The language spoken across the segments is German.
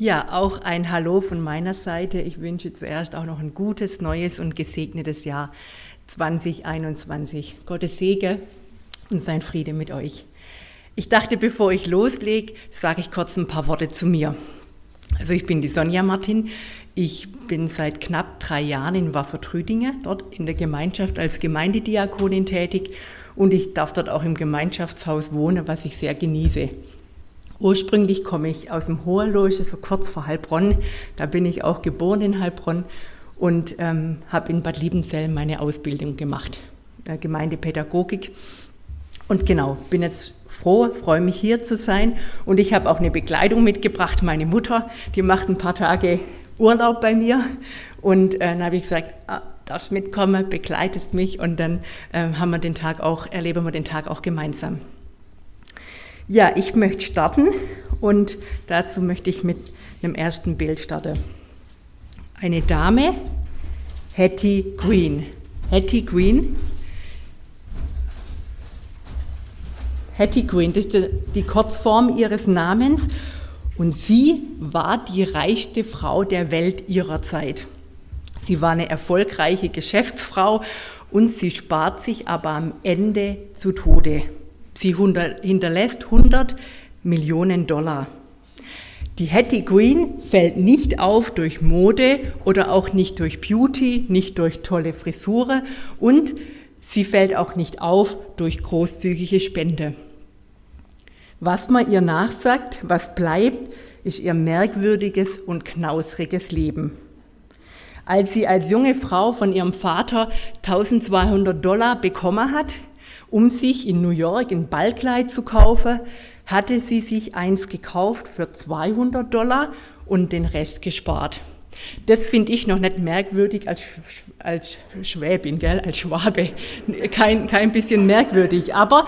Ja, auch ein Hallo von meiner Seite. Ich wünsche zuerst auch noch ein gutes, neues und gesegnetes Jahr 2021. Gottes Segen und sein Friede mit euch. Ich dachte, bevor ich loslege, sage ich kurz ein paar Worte zu mir. Also ich bin die Sonja Martin. Ich bin seit knapp drei Jahren in Wassertrüdinge, dort in der Gemeinschaft als Gemeindediakonin tätig und ich darf dort auch im Gemeinschaftshaus wohnen, was ich sehr genieße. Ursprünglich komme ich aus dem Hohenlohe, so kurz vor Heilbronn. Da bin ich auch geboren in Heilbronn und ähm, habe in Bad Liebenzell meine Ausbildung gemacht, äh, Gemeindepädagogik. Und genau, bin jetzt froh, freue mich hier zu sein. Und ich habe auch eine Begleitung mitgebracht, meine Mutter, die macht ein paar Tage Urlaub bei mir. Und äh, dann habe ich gesagt, ah, darfst mitkommen, begleitest mich und dann äh, haben wir den Tag auch, erleben wir den Tag auch gemeinsam. Ja, ich möchte starten und dazu möchte ich mit einem ersten Bild starten. Eine Dame, Hattie Green. Hattie Green. Hattie Green, das ist die Kurzform ihres Namens. Und sie war die reichste Frau der Welt ihrer Zeit. Sie war eine erfolgreiche Geschäftsfrau und sie spart sich aber am Ende zu Tode. Sie hinterlässt 100 Millionen Dollar. Die Hattie Green fällt nicht auf durch Mode oder auch nicht durch Beauty, nicht durch tolle Frisuren und sie fällt auch nicht auf durch großzügige Spende. Was man ihr nachsagt, was bleibt, ist ihr merkwürdiges und knausriges Leben. Als sie als junge Frau von ihrem Vater 1200 Dollar bekommen hat, um sich in New York ein Ballkleid zu kaufen, hatte sie sich eins gekauft für 200 Dollar und den Rest gespart. Das finde ich noch nicht merkwürdig als, als Schwäbin, gell? als Schwabe. Kein, kein bisschen merkwürdig, aber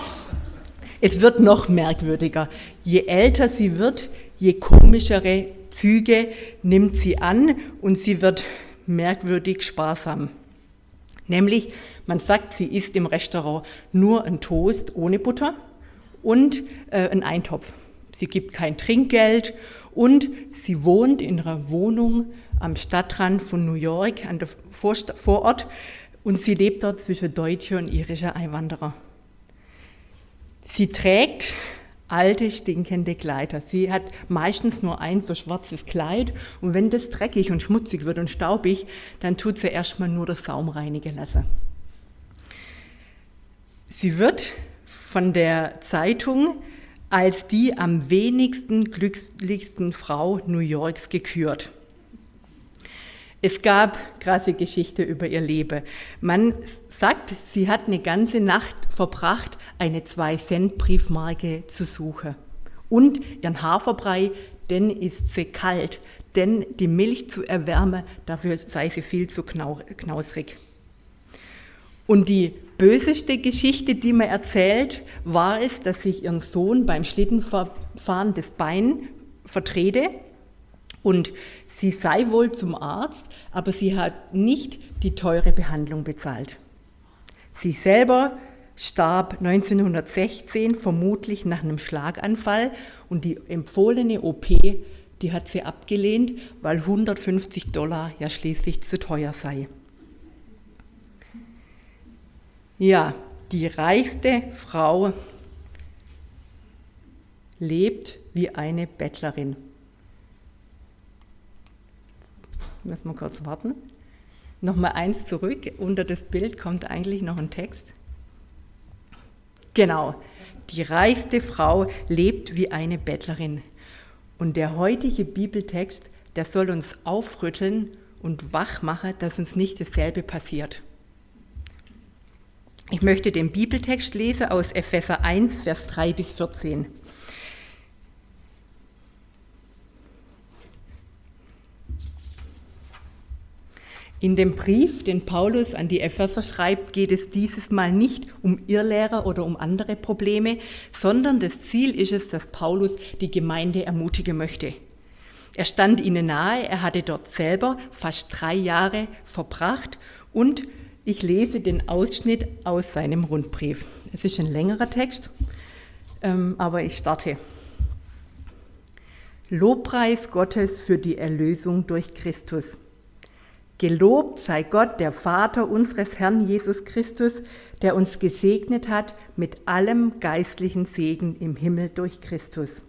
es wird noch merkwürdiger. Je älter sie wird, je komischere Züge nimmt sie an und sie wird merkwürdig sparsam. Nämlich, man sagt, sie isst im Restaurant nur ein Toast ohne Butter und äh, einen Eintopf. Sie gibt kein Trinkgeld und sie wohnt in einer Wohnung am Stadtrand von New York, an der Vorst Vorort, und sie lebt dort zwischen deutscher und irischer Einwanderer. Sie trägt alte, stinkende Kleider. Sie hat meistens nur ein so schwarzes Kleid und wenn das dreckig und schmutzig wird und staubig, dann tut sie erstmal nur das Saum reinigen lassen. Sie wird von der Zeitung als die am wenigsten glücklichsten Frau New Yorks gekürt. Es gab krasse Geschichte über ihr Leben. Man sagt, sie hat eine ganze Nacht verbracht, eine 2-Cent-Briefmarke zu suchen. Und ihren Haferbrei, denn ist sie kalt, denn die Milch zu erwärmen, dafür sei sie viel zu knausrig. Und die böseste Geschichte, die man erzählt, war es, dass sich ihren Sohn beim Schlittenfahren das Bein vertrete und sie sei wohl zum Arzt, aber sie hat nicht die teure Behandlung bezahlt. Sie selber starb 1916 vermutlich nach einem Schlaganfall und die empfohlene OP, die hat sie abgelehnt, weil 150 Dollar ja schließlich zu teuer sei. Ja, die reichste Frau lebt wie eine Bettlerin. Müssen wir kurz warten. Nochmal eins zurück. Unter das Bild kommt eigentlich noch ein Text. Genau. Die reichste Frau lebt wie eine Bettlerin. Und der heutige Bibeltext, der soll uns aufrütteln und wach machen, dass uns nicht dasselbe passiert. Ich möchte den Bibeltext lesen aus Epheser 1, Vers 3 bis 14. In dem Brief, den Paulus an die Epheser schreibt, geht es dieses Mal nicht um Irrlehrer oder um andere Probleme, sondern das Ziel ist es, dass Paulus die Gemeinde ermutigen möchte. Er stand ihnen nahe, er hatte dort selber fast drei Jahre verbracht und ich lese den Ausschnitt aus seinem Rundbrief. Es ist ein längerer Text, ähm, aber ich starte. Lobpreis Gottes für die Erlösung durch Christus. Gelobt sei Gott, der Vater unseres Herrn Jesus Christus, der uns gesegnet hat mit allem geistlichen Segen im Himmel durch Christus.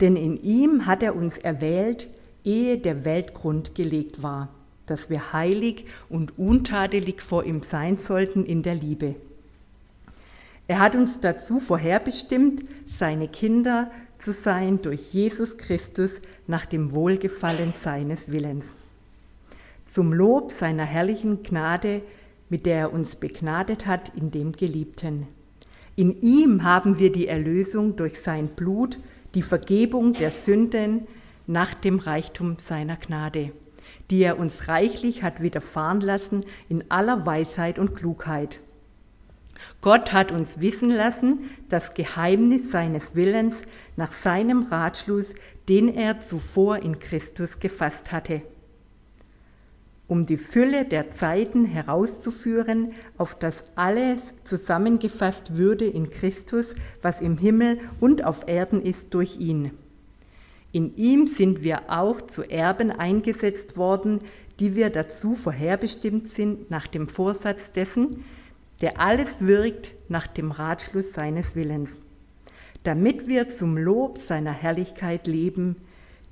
Denn in ihm hat er uns erwählt, ehe der Weltgrund gelegt war, dass wir heilig und untadelig vor ihm sein sollten in der Liebe. Er hat uns dazu vorherbestimmt, seine Kinder zu sein durch Jesus Christus nach dem Wohlgefallen seines Willens zum Lob seiner herrlichen Gnade, mit der er uns begnadet hat in dem Geliebten. In ihm haben wir die Erlösung durch sein Blut, die Vergebung der Sünden nach dem Reichtum seiner Gnade, die er uns reichlich hat widerfahren lassen in aller Weisheit und Klugheit. Gott hat uns wissen lassen, das Geheimnis seines Willens nach seinem Ratschluss, den er zuvor in Christus gefasst hatte um die Fülle der Zeiten herauszuführen, auf das alles zusammengefasst würde in Christus, was im Himmel und auf Erden ist durch ihn. In ihm sind wir auch zu Erben eingesetzt worden, die wir dazu vorherbestimmt sind nach dem Vorsatz dessen, der alles wirkt nach dem Ratschluss seines Willens, damit wir zum Lob seiner Herrlichkeit leben,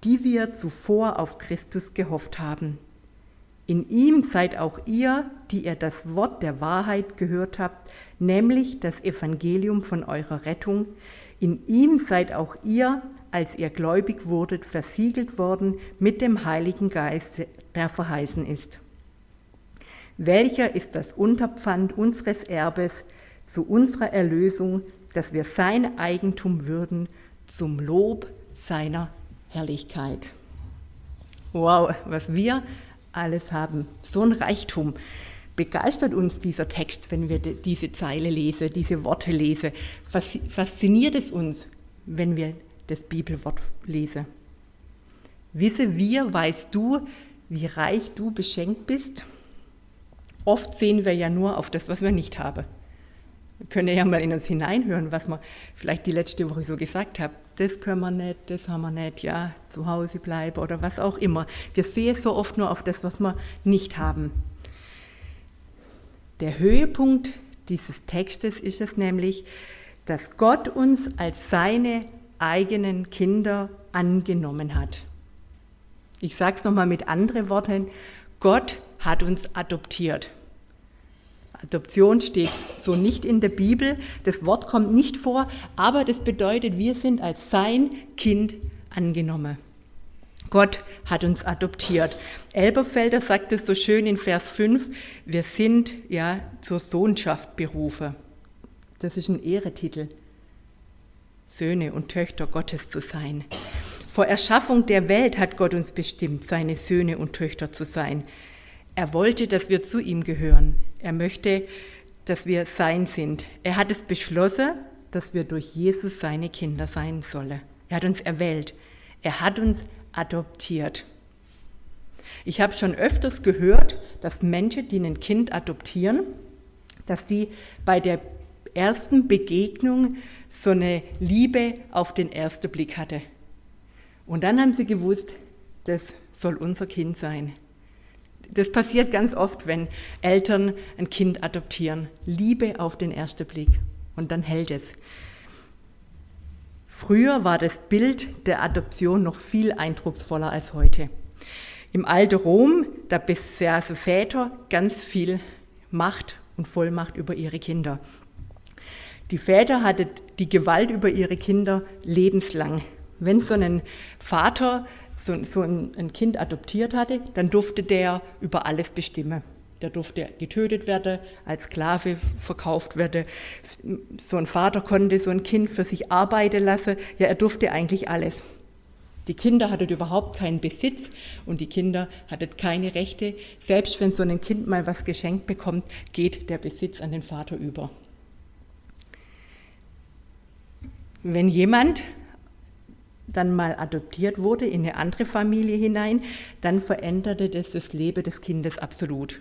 die wir zuvor auf Christus gehofft haben. In ihm seid auch ihr, die ihr das Wort der Wahrheit gehört habt, nämlich das Evangelium von eurer Rettung. In ihm seid auch ihr, als ihr gläubig wurdet, versiegelt worden mit dem Heiligen Geist, der verheißen ist. Welcher ist das Unterpfand unseres Erbes zu unserer Erlösung, dass wir sein Eigentum würden zum Lob seiner Herrlichkeit. Wow, was wir alles haben. So ein Reichtum. Begeistert uns dieser Text, wenn wir diese Zeile lesen, diese Worte lesen. Fasziniert es uns, wenn wir das Bibelwort lesen. Wisse wir, weißt du, wie reich du beschenkt bist? Oft sehen wir ja nur auf das, was wir nicht haben. Wir können ja mal in uns hineinhören, was man vielleicht die letzte Woche so gesagt hat. Das können wir nicht, das haben wir nicht, ja, zu Hause bleiben oder was auch immer. Wir sehen so oft nur auf das, was wir nicht haben. Der Höhepunkt dieses Textes ist es nämlich, dass Gott uns als seine eigenen Kinder angenommen hat. Ich sage es nochmal mit anderen Worten, Gott hat uns adoptiert. Adoption steht so nicht in der Bibel, das Wort kommt nicht vor, aber das bedeutet, wir sind als sein Kind angenommen. Gott hat uns adoptiert. Elberfelder sagt es so schön in Vers 5, wir sind ja zur Sohnschaft berufen. Das ist ein Ehretitel, Söhne und Töchter Gottes zu sein. Vor Erschaffung der Welt hat Gott uns bestimmt, seine Söhne und Töchter zu sein. Er wollte, dass wir zu ihm gehören. Er möchte, dass wir sein sind. Er hat es beschlossen, dass wir durch Jesus seine Kinder sein sollen. Er hat uns erwählt. Er hat uns adoptiert. Ich habe schon öfters gehört, dass Menschen, die ein Kind adoptieren, dass die bei der ersten Begegnung so eine Liebe auf den ersten Blick hatte. Und dann haben sie gewusst, das soll unser Kind sein. Das passiert ganz oft, wenn Eltern ein Kind adoptieren. Liebe auf den ersten Blick und dann hält es. Früher war das Bild der Adoption noch viel eindrucksvoller als heute. Im alten Rom, da besaßen Väter ganz viel Macht und Vollmacht über ihre Kinder. Die Väter hatten die Gewalt über ihre Kinder lebenslang. Wenn so ein Vater so, so ein, ein Kind adoptiert hatte, dann durfte der über alles bestimmen. Der durfte getötet werden, als Sklave verkauft werden. So ein Vater konnte so ein Kind für sich arbeiten lassen. Ja, er durfte eigentlich alles. Die Kinder hatten überhaupt keinen Besitz und die Kinder hatten keine Rechte. Selbst wenn so ein Kind mal was geschenkt bekommt, geht der Besitz an den Vater über. Wenn jemand dann mal adoptiert wurde in eine andere Familie hinein, dann veränderte das das Leben des Kindes absolut.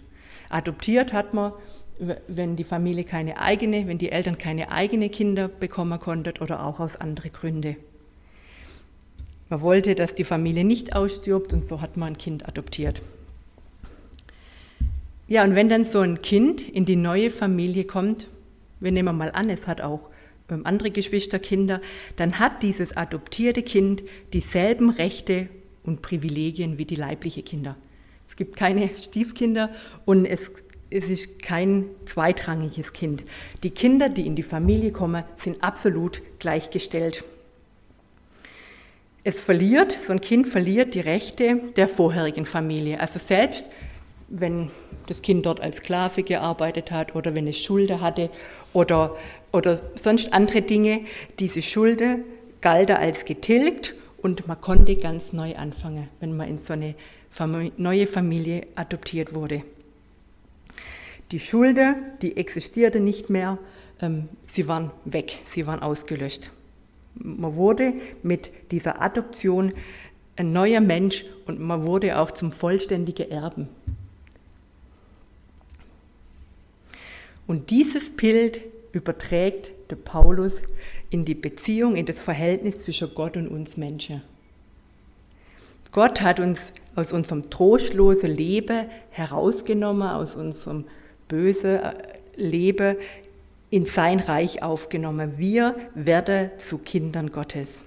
Adoptiert hat man, wenn die Familie keine eigene, wenn die Eltern keine eigene Kinder bekommen konnten oder auch aus anderen Gründen. Man wollte, dass die Familie nicht ausstirbt und so hat man ein Kind adoptiert. Ja, und wenn dann so ein Kind in die neue Familie kommt, wir nehmen mal an, es hat auch andere Geschwisterkinder, dann hat dieses adoptierte Kind dieselben Rechte und Privilegien wie die leibliche Kinder. Es gibt keine Stiefkinder und es, es ist kein zweitrangiges Kind. Die Kinder, die in die Familie kommen, sind absolut gleichgestellt. Es verliert, so ein Kind verliert die Rechte der vorherigen Familie. Also selbst wenn das Kind dort als Sklave gearbeitet hat oder wenn es Schulden hatte oder, oder sonst andere Dinge, diese Schulden galt als getilgt und man konnte ganz neu anfangen, wenn man in so eine neue Familie adoptiert wurde. Die Schulden, die existierten nicht mehr, ähm, sie waren weg, sie waren ausgelöscht. Man wurde mit dieser Adoption ein neuer Mensch und man wurde auch zum vollständigen Erben. Und dieses Bild überträgt der Paulus in die Beziehung, in das Verhältnis zwischen Gott und uns Menschen. Gott hat uns aus unserem trostlosen Leben herausgenommen, aus unserem bösen äh, Leben in sein Reich aufgenommen. Wir werden zu Kindern Gottes.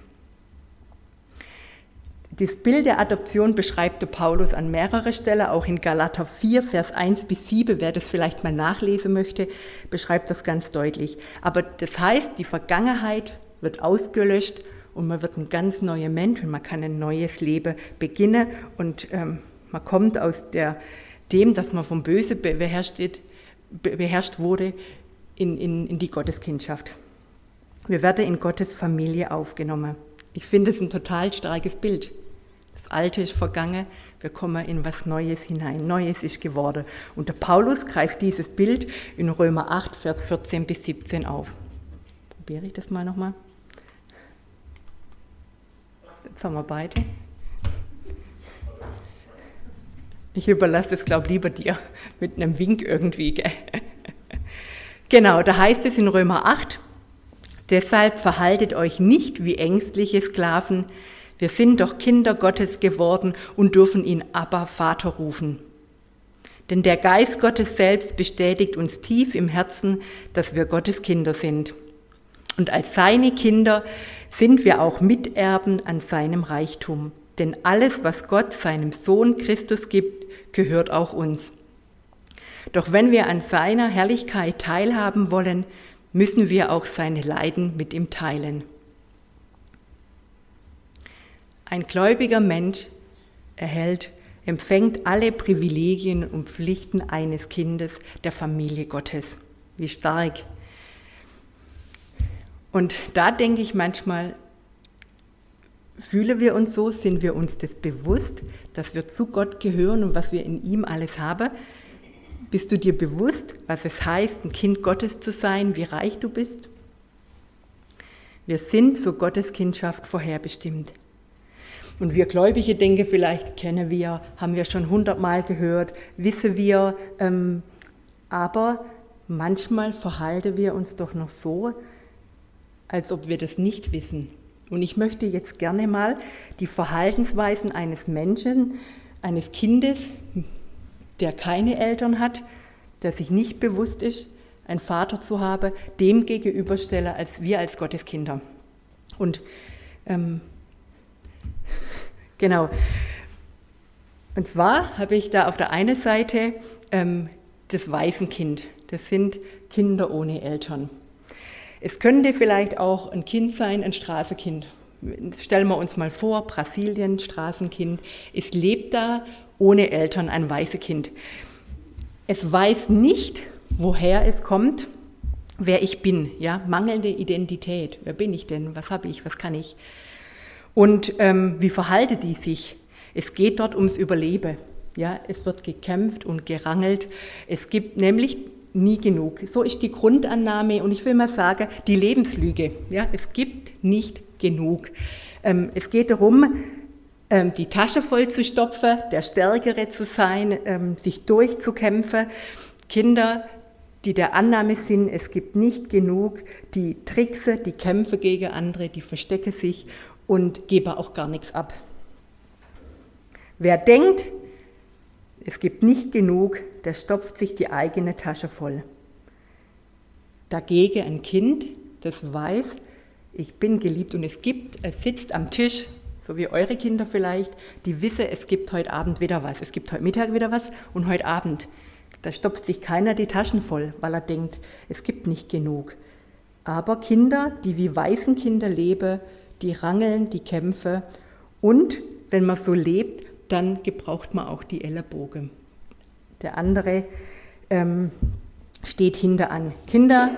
Das Bild der Adoption beschreibt der Paulus an mehrerer Stelle, auch in Galater 4, Vers 1 bis 7, wer das vielleicht mal nachlesen möchte, beschreibt das ganz deutlich. Aber das heißt, die Vergangenheit wird ausgelöscht und man wird ein ganz neuer Mensch und man kann ein neues Leben beginnen und ähm, man kommt aus der, dem, dass man vom Böse beherrscht, beherrscht wurde, in, in, in die Gotteskindschaft. Wir werden in Gottes Familie aufgenommen. Ich finde es ein total starkes Bild. Alte ist vergangen, wir kommen in was Neues hinein. Neues ist geworden. Und der Paulus greift dieses Bild in Römer 8, Vers 14 bis 17 auf. Probiere ich das mal nochmal. Jetzt haben wir beide. Ich überlasse es, glaube lieber dir mit einem Wink irgendwie. Gell? Genau, da heißt es in Römer 8, deshalb verhaltet euch nicht wie ängstliche Sklaven, wir sind doch Kinder Gottes geworden und dürfen ihn Abba Vater rufen. Denn der Geist Gottes selbst bestätigt uns tief im Herzen, dass wir Gottes Kinder sind. Und als seine Kinder sind wir auch Miterben an seinem Reichtum. Denn alles, was Gott seinem Sohn Christus gibt, gehört auch uns. Doch wenn wir an seiner Herrlichkeit teilhaben wollen, müssen wir auch seine Leiden mit ihm teilen. Ein gläubiger Mensch erhält, empfängt alle Privilegien und Pflichten eines Kindes der Familie Gottes. Wie stark. Und da denke ich manchmal, fühlen wir uns so, sind wir uns das bewusst, dass wir zu Gott gehören und was wir in ihm alles haben? Bist du dir bewusst, was es heißt, ein Kind Gottes zu sein, wie reich du bist? Wir sind zur Gotteskindschaft vorherbestimmt. Und wir Gläubige denken, vielleicht kennen wir, haben wir schon hundertmal gehört, wissen wir, ähm, aber manchmal verhalten wir uns doch noch so, als ob wir das nicht wissen. Und ich möchte jetzt gerne mal die Verhaltensweisen eines Menschen, eines Kindes der keine Eltern hat, der sich nicht bewusst ist, einen Vater zu haben, dem gegenüberstelle als wir als Gotteskinder. Und ähm, genau. Und zwar habe ich da auf der einen Seite ähm, das Waisenkind. Das sind Kinder ohne Eltern. Es könnte vielleicht auch ein Kind sein, ein Straßenkind. Stellen wir uns mal vor, Brasilien, Straßenkind. Es lebt da ohne Eltern ein Kind. Es weiß nicht, woher es kommt, wer ich bin. Ja? Mangelnde Identität. Wer bin ich denn? Was habe ich? Was kann ich? Und ähm, wie verhalte die sich? Es geht dort ums Überleben. Ja? Es wird gekämpft und gerangelt. Es gibt nämlich nie genug. So ist die Grundannahme und ich will mal sagen, die Lebenslüge. Ja? Es gibt nicht genug. Ähm, es geht darum, ähm, die Tasche voll zu stopfen, der Stärkere zu sein, ähm, sich durchzukämpfen. Kinder, die der Annahme sind, es gibt nicht genug, die trickse, die kämpfen gegen andere, die verstecken sich und gebe auch gar nichts ab. Wer denkt, es gibt nicht genug, der stopft sich die eigene Tasche voll. Dagegen ein Kind, das weiß, ich bin geliebt und es gibt, es sitzt am Tisch, so wie eure Kinder vielleicht, die wissen, es gibt heute Abend wieder was, es gibt heute Mittag wieder was und heute Abend. Da stopft sich keiner die Taschen voll, weil er denkt, es gibt nicht genug. Aber Kinder, die wie Waisenkinder leben, die rangeln, die kämpfen und wenn man so lebt, dann gebraucht man auch die Ellenbogen. Der andere ähm, steht hinter an. Kinder,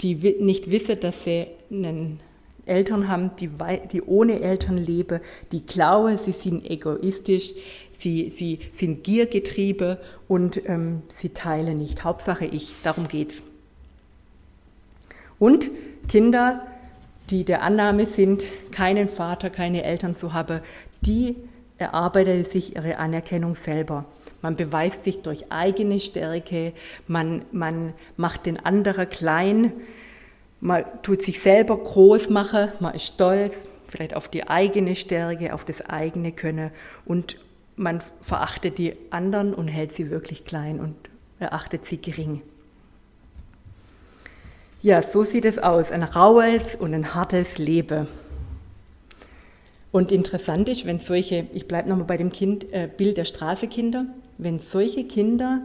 die nicht wissen, dass sie einen Eltern haben, die, die ohne Eltern leben, die glauben, sie sind egoistisch, sie, sie sind giergetrieben und ähm, sie teilen nicht. Hauptsache ich, darum geht's. Und Kinder, die der Annahme sind, keinen Vater, keine Eltern zu haben, die erarbeiten sich ihre Anerkennung selber. Man beweist sich durch eigene Stärke, man, man macht den anderen klein, man tut sich selber groß machen, man ist stolz, vielleicht auf die eigene Stärke, auf das eigene Können und man verachtet die anderen und hält sie wirklich klein und erachtet sie gering. Ja, so sieht es aus, ein raues und ein hartes Leben. Und interessant ist, wenn solche, ich bleibe nochmal bei dem kind, äh, Bild der Straßekinder, wenn solche Kinder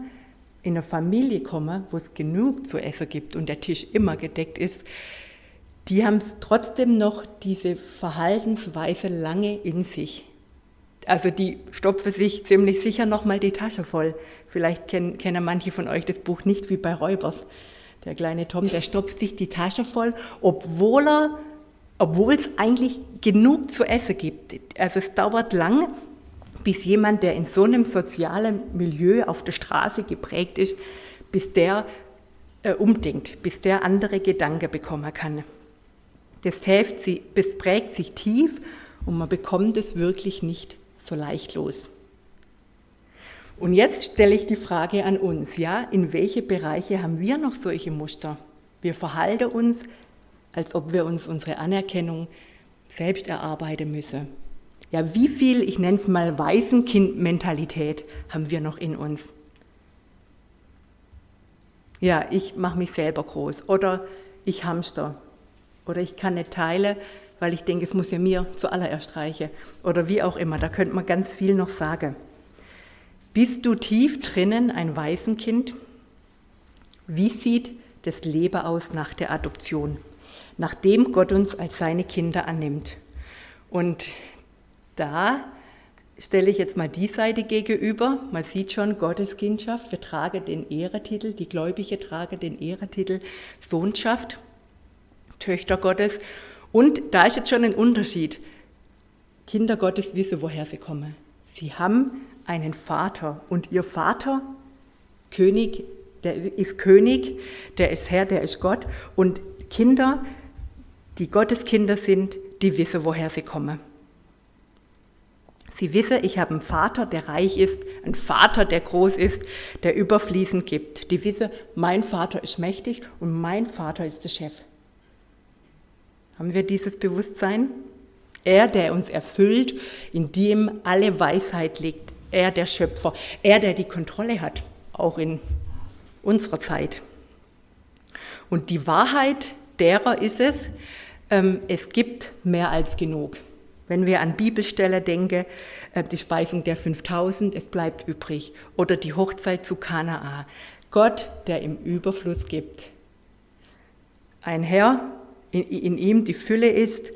in eine Familie komme, wo es genug zu essen gibt und der Tisch immer gedeckt ist, die haben es trotzdem noch diese Verhaltensweise lange in sich. Also die stopfen sich ziemlich sicher nochmal die Tasche voll. Vielleicht kennen, kennen manche von euch das Buch nicht wie bei Räubers. Der kleine Tom, der stopft sich die Tasche voll, obwohl er, obwohl es eigentlich genug zu essen gibt. Also es dauert lang, bis jemand, der in so einem sozialen Milieu auf der Straße geprägt ist, bis der äh, umdenkt, bis der andere Gedanken bekommen kann. Das, hilft, das prägt sich tief und man bekommt es wirklich nicht so leicht los. Und jetzt stelle ich die Frage an uns, ja, in welche Bereiche haben wir noch solche Muster? Wir verhalten uns, als ob wir uns unsere Anerkennung selbst erarbeiten müssen. Ja, wie viel, ich nenne es mal Waisenkind-Mentalität haben wir noch in uns? Ja, ich mache mich selber groß oder ich hamster oder ich kann nicht teilen, weil ich denke, es muss ja mir zuallererst reichen oder wie auch immer. Da könnte man ganz viel noch sagen. Bist du tief drinnen ein Waisenkind? Wie sieht das Leben aus nach der Adoption, nachdem Gott uns als seine Kinder annimmt? Und da stelle ich jetzt mal die Seite gegenüber. Man sieht schon Gottes Kindschaft. Wir tragen den Ehretitel, die Gläubige tragen den Ehretitel Sohnschaft, Töchter Gottes. Und da ist jetzt schon ein Unterschied. Kinder Gottes wissen, woher sie kommen. Sie haben einen Vater und ihr Vater, König, der ist König, der ist Herr, der ist Gott. Und Kinder, die Gottes Kinder sind, die wissen, woher sie kommen. Sie wissen, ich habe einen Vater, der reich ist, einen Vater, der groß ist, der überfließend gibt. Die wissen, mein Vater ist mächtig und mein Vater ist der Chef. Haben wir dieses Bewusstsein? Er, der uns erfüllt, in dem alle Weisheit liegt. Er, der Schöpfer. Er, der die Kontrolle hat, auch in unserer Zeit. Und die Wahrheit derer ist es, ähm, es gibt mehr als genug. Wenn wir an Bibelstelle denken, äh, die Speisung der 5000, es bleibt übrig. Oder die Hochzeit zu Kanaa. Gott, der im Überfluss gibt. Ein Herr, in ihm die Fülle ist,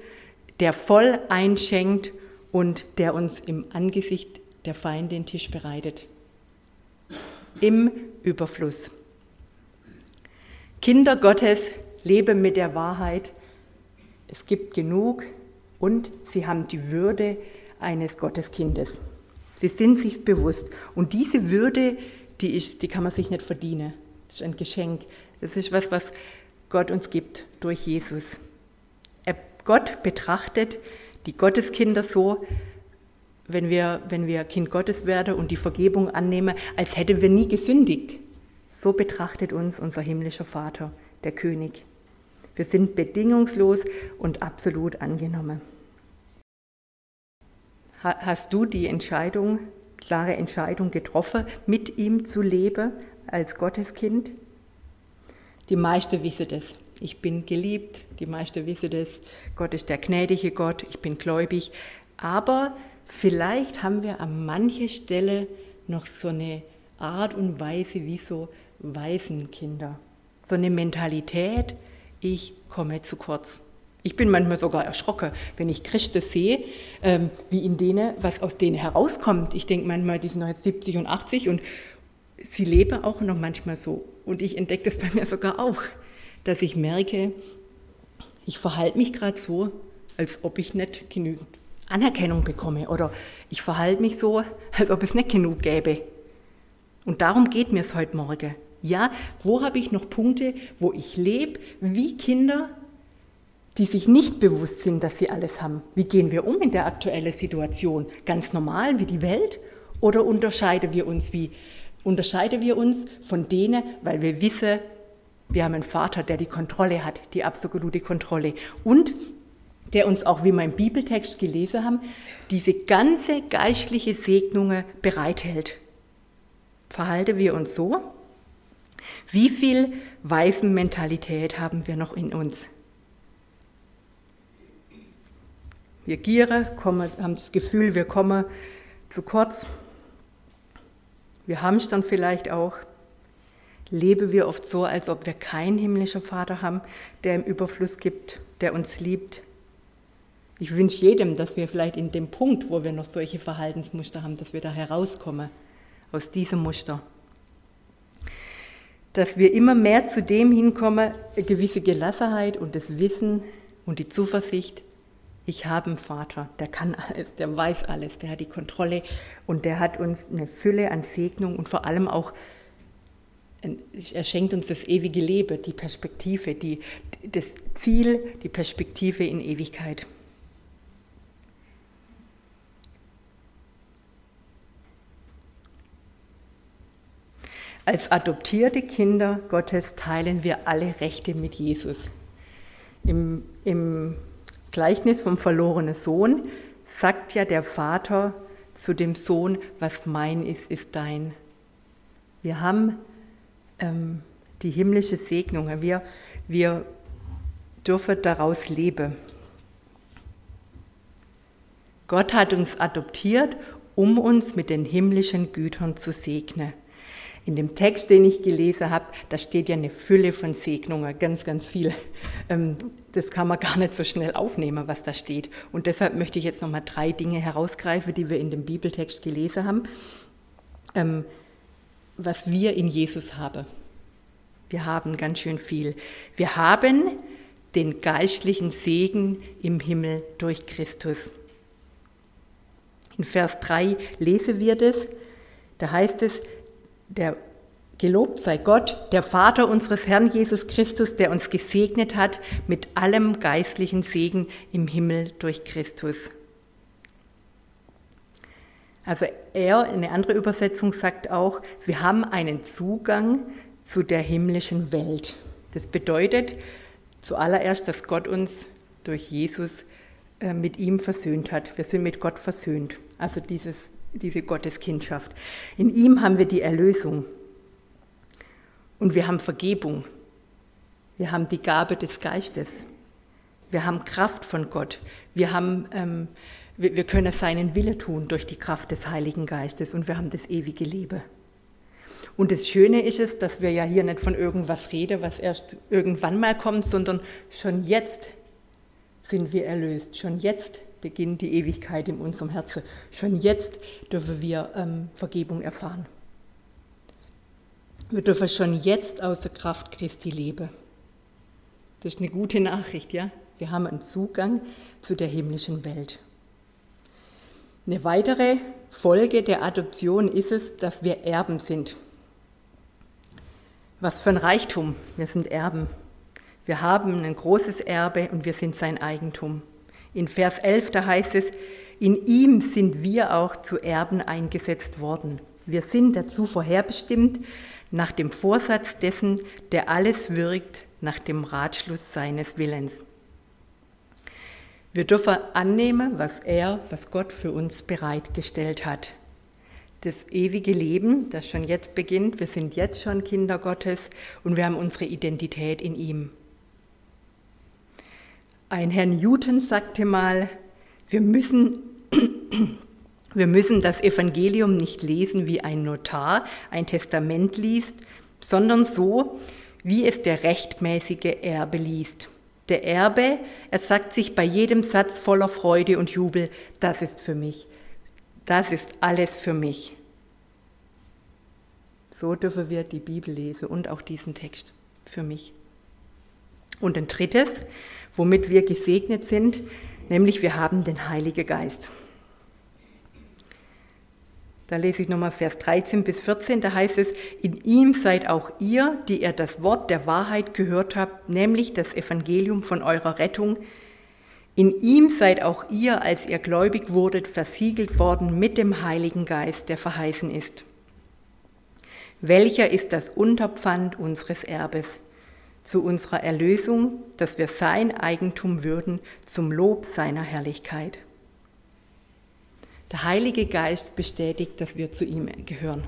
der voll einschenkt und der uns im Angesicht der Feinde den Tisch bereitet. Im Überfluss. Kinder Gottes leben mit der Wahrheit. Es gibt genug, und sie haben die Würde eines Gotteskindes. Sie sind sich bewusst. Und diese Würde, die, ist, die kann man sich nicht verdienen. Das ist ein Geschenk. Das ist was, was Gott uns gibt durch Jesus. Gott betrachtet die Gotteskinder so, wenn wir, wenn wir Kind Gottes werden und die Vergebung annehmen, als hätten wir nie gesündigt. So betrachtet uns unser himmlischer Vater, der König. Wir sind bedingungslos und absolut angenommen. Hast du die Entscheidung, klare Entscheidung getroffen, mit ihm zu leben als Gotteskind? Die meisten wissen das. Ich bin geliebt, die meisten wissen das. Gott ist der gnädige Gott, ich bin gläubig. Aber vielleicht haben wir an mancher Stelle noch so eine Art und Weise wie so Waisenkinder. So eine Mentalität, ich komme zu kurz. Ich bin manchmal sogar erschrocken, wenn ich Christen sehe, ähm, wie in denen, was aus denen herauskommt. Ich denke manchmal, die sind jetzt 70 und 80 und sie leben auch noch manchmal so. Und ich entdecke das bei mir sogar auch, dass ich merke, ich verhalte mich gerade so, als ob ich nicht genügend Anerkennung bekomme. Oder ich verhalte mich so, als ob es nicht genug gäbe. Und darum geht mir es heute Morgen. Ja, wo habe ich noch Punkte, wo ich lebe wie Kinder, die sich nicht bewusst sind, dass sie alles haben. Wie gehen wir um in der aktuellen Situation? Ganz normal wie die Welt? Oder unterscheiden wir uns wie? Unterscheiden wir uns von denen, weil wir wissen, wir haben einen Vater, der die Kontrolle hat, die absolute Kontrolle. Und der uns auch, wie wir im Bibeltext gelesen haben, diese ganze geistliche Segnungen bereithält. Verhalten wir uns so? Wie viel Waisenmentalität haben wir noch in uns? Wir gieren, haben das Gefühl, wir kommen zu kurz. Wir haben es dann vielleicht auch. Leben wir oft so, als ob wir keinen himmlischen Vater haben, der im Überfluss gibt, der uns liebt. Ich wünsche jedem, dass wir vielleicht in dem Punkt, wo wir noch solche Verhaltensmuster haben, dass wir da herauskommen aus diesem Muster. Dass wir immer mehr zu dem hinkommen, eine gewisse Gelassenheit und das Wissen und die Zuversicht, ich habe einen Vater, der kann alles, der weiß alles, der hat die Kontrolle und der hat uns eine Fülle an Segnung und vor allem auch, er schenkt uns das ewige Leben, die Perspektive, die, das Ziel, die Perspektive in Ewigkeit. Als adoptierte Kinder Gottes teilen wir alle Rechte mit Jesus. Im, im Gleichnis vom verlorenen Sohn sagt ja der Vater zu dem Sohn, was mein ist, ist dein. Wir haben ähm, die himmlische Segnung, wir, wir dürfen daraus leben. Gott hat uns adoptiert, um uns mit den himmlischen Gütern zu segnen. In dem Text, den ich gelesen habe, da steht ja eine Fülle von Segnungen, ganz, ganz viel. Ähm, das kann man gar nicht so schnell aufnehmen, was da steht. Und deshalb möchte ich jetzt nochmal drei Dinge herausgreifen, die wir in dem Bibeltext gelesen haben, ähm, was wir in Jesus haben. Wir haben ganz schön viel. Wir haben den geistlichen Segen im Himmel durch Christus. In Vers 3 lesen wir das. Da heißt es, der Gelobt sei Gott, der Vater unseres Herrn Jesus Christus, der uns gesegnet hat mit allem geistlichen Segen im Himmel durch Christus. Also er, eine andere Übersetzung sagt auch, wir haben einen Zugang zu der himmlischen Welt. Das bedeutet zuallererst, dass Gott uns durch Jesus äh, mit ihm versöhnt hat. Wir sind mit Gott versöhnt. Also dieses diese Gotteskindschaft. In ihm haben wir die Erlösung und wir haben Vergebung. Wir haben die Gabe des Geistes. Wir haben Kraft von Gott. Wir, haben, ähm, wir, wir können seinen Wille tun durch die Kraft des Heiligen Geistes und wir haben das ewige Leben. Und das Schöne ist es, dass wir ja hier nicht von irgendwas reden, was erst irgendwann mal kommt, sondern schon jetzt sind wir erlöst. Schon jetzt beginnt die Ewigkeit in unserem Herzen. Schon jetzt dürfen wir ähm, Vergebung erfahren. Wir dürfen schon jetzt aus der Kraft Christi leben. Das ist eine gute Nachricht, ja? Wir haben einen Zugang zu der himmlischen Welt. Eine weitere Folge der Adoption ist es, dass wir Erben sind. Was für ein Reichtum. Wir sind Erben. Wir haben ein großes Erbe und wir sind sein Eigentum. In Vers 11, da heißt es, in ihm sind wir auch zu Erben eingesetzt worden. Wir sind dazu vorherbestimmt, nach dem Vorsatz dessen, der alles wirkt, nach dem Ratschluss seines Willens. Wir dürfen annehmen, was er, was Gott für uns bereitgestellt hat. Das ewige Leben, das schon jetzt beginnt, wir sind jetzt schon Kinder Gottes und wir haben unsere Identität in ihm. Ein Herr Newton sagte mal, wir müssen, wir müssen das Evangelium nicht lesen wie ein Notar ein Testament liest, sondern so, wie es der rechtmäßige Erbe liest. Der Erbe, er sagt sich bei jedem Satz voller Freude und Jubel, das ist für mich, das ist alles für mich. So dürfen wir die Bibel lesen und auch diesen Text für mich. Und ein drittes, womit wir gesegnet sind, nämlich wir haben den Heiligen Geist. Da lese ich nochmal Vers 13 bis 14, da heißt es, in ihm seid auch ihr, die ihr das Wort der Wahrheit gehört habt, nämlich das Evangelium von eurer Rettung. In ihm seid auch ihr, als ihr gläubig wurdet, versiegelt worden mit dem Heiligen Geist, der verheißen ist. Welcher ist das Unterpfand unseres Erbes? Zu unserer Erlösung, dass wir sein Eigentum würden, zum Lob seiner Herrlichkeit. Der Heilige Geist bestätigt, dass wir zu ihm gehören.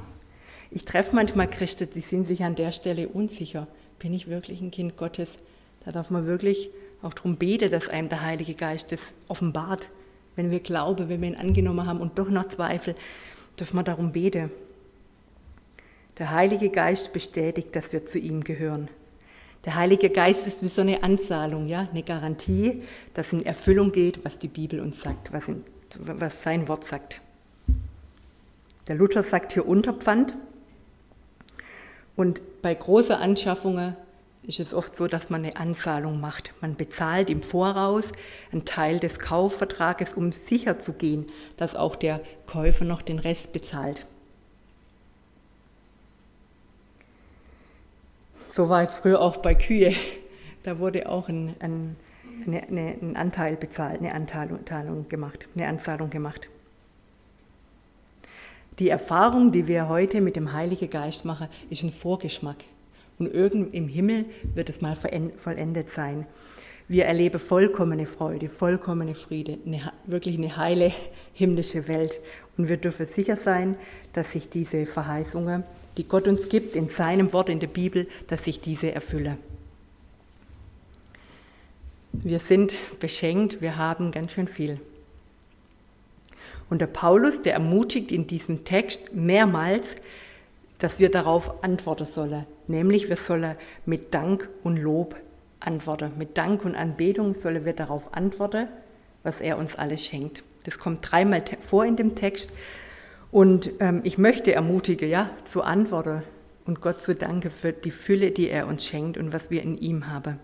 Ich treffe manchmal Christen, die sind sich an der Stelle unsicher. Bin ich wirklich ein Kind Gottes? Da darf man wirklich auch darum beten, dass einem der Heilige Geist das offenbart. Wenn wir glauben, wenn wir ihn angenommen haben und doch noch Zweifel, dürfen wir darum beten. Der Heilige Geist bestätigt, dass wir zu ihm gehören. Der Heilige Geist ist wie so eine Anzahlung, ja, eine Garantie, dass in Erfüllung geht, was die Bibel uns sagt, was in was sein Wort sagt. Der Luther sagt hier Unterpfand. Und bei großen Anschaffungen ist es oft so, dass man eine Anzahlung macht. Man bezahlt im Voraus einen Teil des Kaufvertrages, um sicher zu gehen, dass auch der Käufer noch den Rest bezahlt. So war es früher auch bei Kühe. Da wurde auch ein, ein eine, eine, einen Anteil bezahlt, eine Anteilung gemacht, eine Anzahlung gemacht. Die Erfahrung, die wir heute mit dem Heiligen Geist machen, ist ein Vorgeschmack. Und irgend im Himmel wird es mal vollendet sein. Wir erleben vollkommene Freude, vollkommene Friede, eine, wirklich eine heile himmlische Welt. Und wir dürfen sicher sein, dass sich diese Verheißungen, die Gott uns gibt in seinem Wort in der Bibel, dass sich diese erfüllen. Wir sind beschenkt, wir haben ganz schön viel. Und der Paulus, der ermutigt in diesem Text mehrmals, dass wir darauf antworten sollen. Nämlich wir sollen mit Dank und Lob antworten. Mit Dank und Anbetung sollen wir darauf antworten, was er uns alles schenkt. Das kommt dreimal vor in dem Text. Und ähm, ich möchte ermutigen, ja, zu antworten und Gott zu danken für die Fülle, die er uns schenkt und was wir in ihm haben.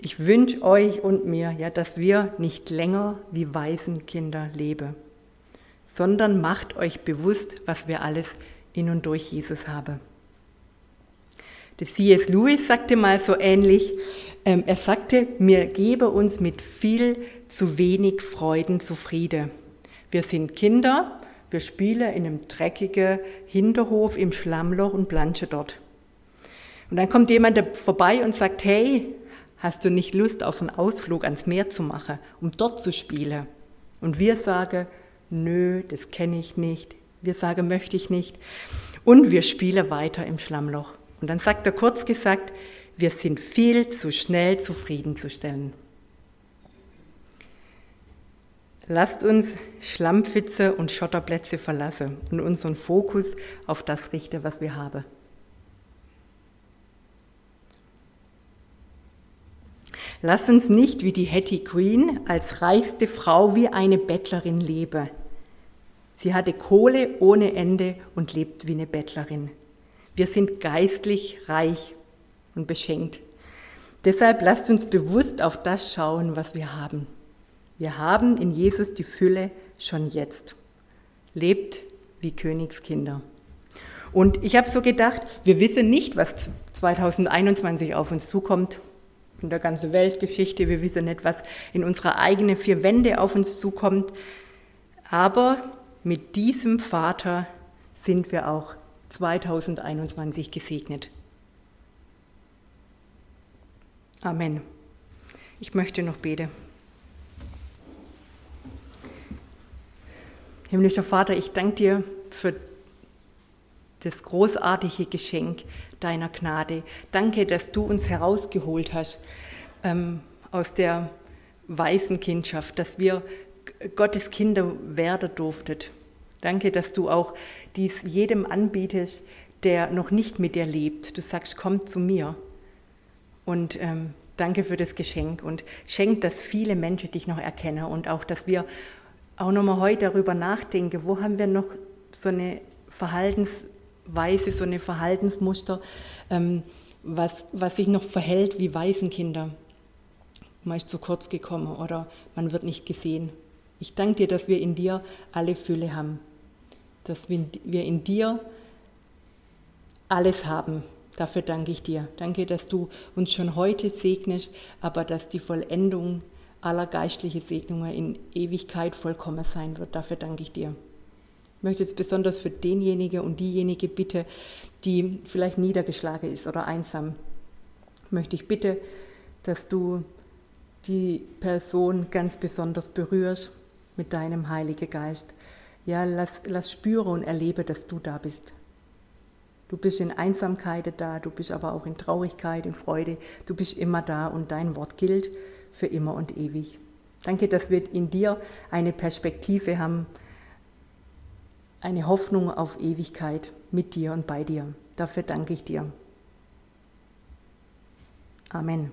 Ich wünsche euch und mir, ja, dass wir nicht länger wie Waisenkinder leben, sondern macht euch bewusst, was wir alles in und durch Jesus haben. Der C.S. Lewis sagte mal so ähnlich, ähm, er sagte, mir gebe uns mit viel zu wenig Freuden zufrieden. Wir sind Kinder, wir spielen in einem dreckigen Hinterhof im Schlammloch und planschen dort. Und dann kommt jemand vorbei und sagt, hey, Hast du nicht Lust auf einen Ausflug ans Meer zu machen, um dort zu spielen? Und wir sagen, nö, das kenne ich nicht. Wir sagen, möchte ich nicht. Und wir spielen weiter im Schlammloch. Und dann sagt er kurz gesagt, wir sind viel zu schnell zufriedenzustellen. Lasst uns Schlammpfütze und Schotterplätze verlassen und unseren Fokus auf das richten, was wir haben. Lass uns nicht wie die Hattie Queen als reichste Frau wie eine Bettlerin leben. Sie hatte Kohle ohne Ende und lebt wie eine Bettlerin. Wir sind geistlich reich und beschenkt. Deshalb lasst uns bewusst auf das schauen, was wir haben. Wir haben in Jesus die Fülle schon jetzt. Lebt wie Königskinder. Und ich habe so gedacht, wir wissen nicht, was 2021 auf uns zukommt in der ganzen Weltgeschichte. Wir wissen nicht, was in unserer eigenen vier Wände auf uns zukommt. Aber mit diesem Vater sind wir auch 2021 gesegnet. Amen. Ich möchte noch beten. Himmlischer Vater, ich danke dir für das großartige Geschenk deiner Gnade. Danke, dass du uns herausgeholt hast ähm, aus der Waisenkindschaft, dass wir Gottes Kinder werden durften. Danke, dass du auch dies jedem anbietest, der noch nicht mit dir lebt. Du sagst, komm zu mir. Und ähm, danke für das Geschenk und schenk, dass viele Menschen dich noch erkennen und auch, dass wir auch nochmal heute darüber nachdenken, wo haben wir noch so eine Verhaltensweise, so eine Verhaltensmuster, ähm, was, was sich noch verhält wie Waisenkinder. Man ist zu kurz gekommen oder man wird nicht gesehen. Ich danke dir, dass wir in dir alle Fülle haben, dass wir in dir alles haben. Dafür danke ich dir. Danke, dass du uns schon heute segnest, aber dass die Vollendung aller geistlichen Segnungen in Ewigkeit vollkommen sein wird. Dafür danke ich dir. Ich möchte jetzt besonders für denjenigen und diejenige bitte, die vielleicht niedergeschlagen ist oder einsam, möchte ich bitte, dass du die Person ganz besonders berührst mit deinem Heiligen Geist. Ja, lass, lass spüre und erlebe, dass du da bist. Du bist in Einsamkeit da, du bist aber auch in Traurigkeit, in Freude. Du bist immer da und dein Wort gilt für immer und ewig. Danke, dass wir in dir eine Perspektive haben, eine Hoffnung auf Ewigkeit mit dir und bei dir. Dafür danke ich dir. Amen.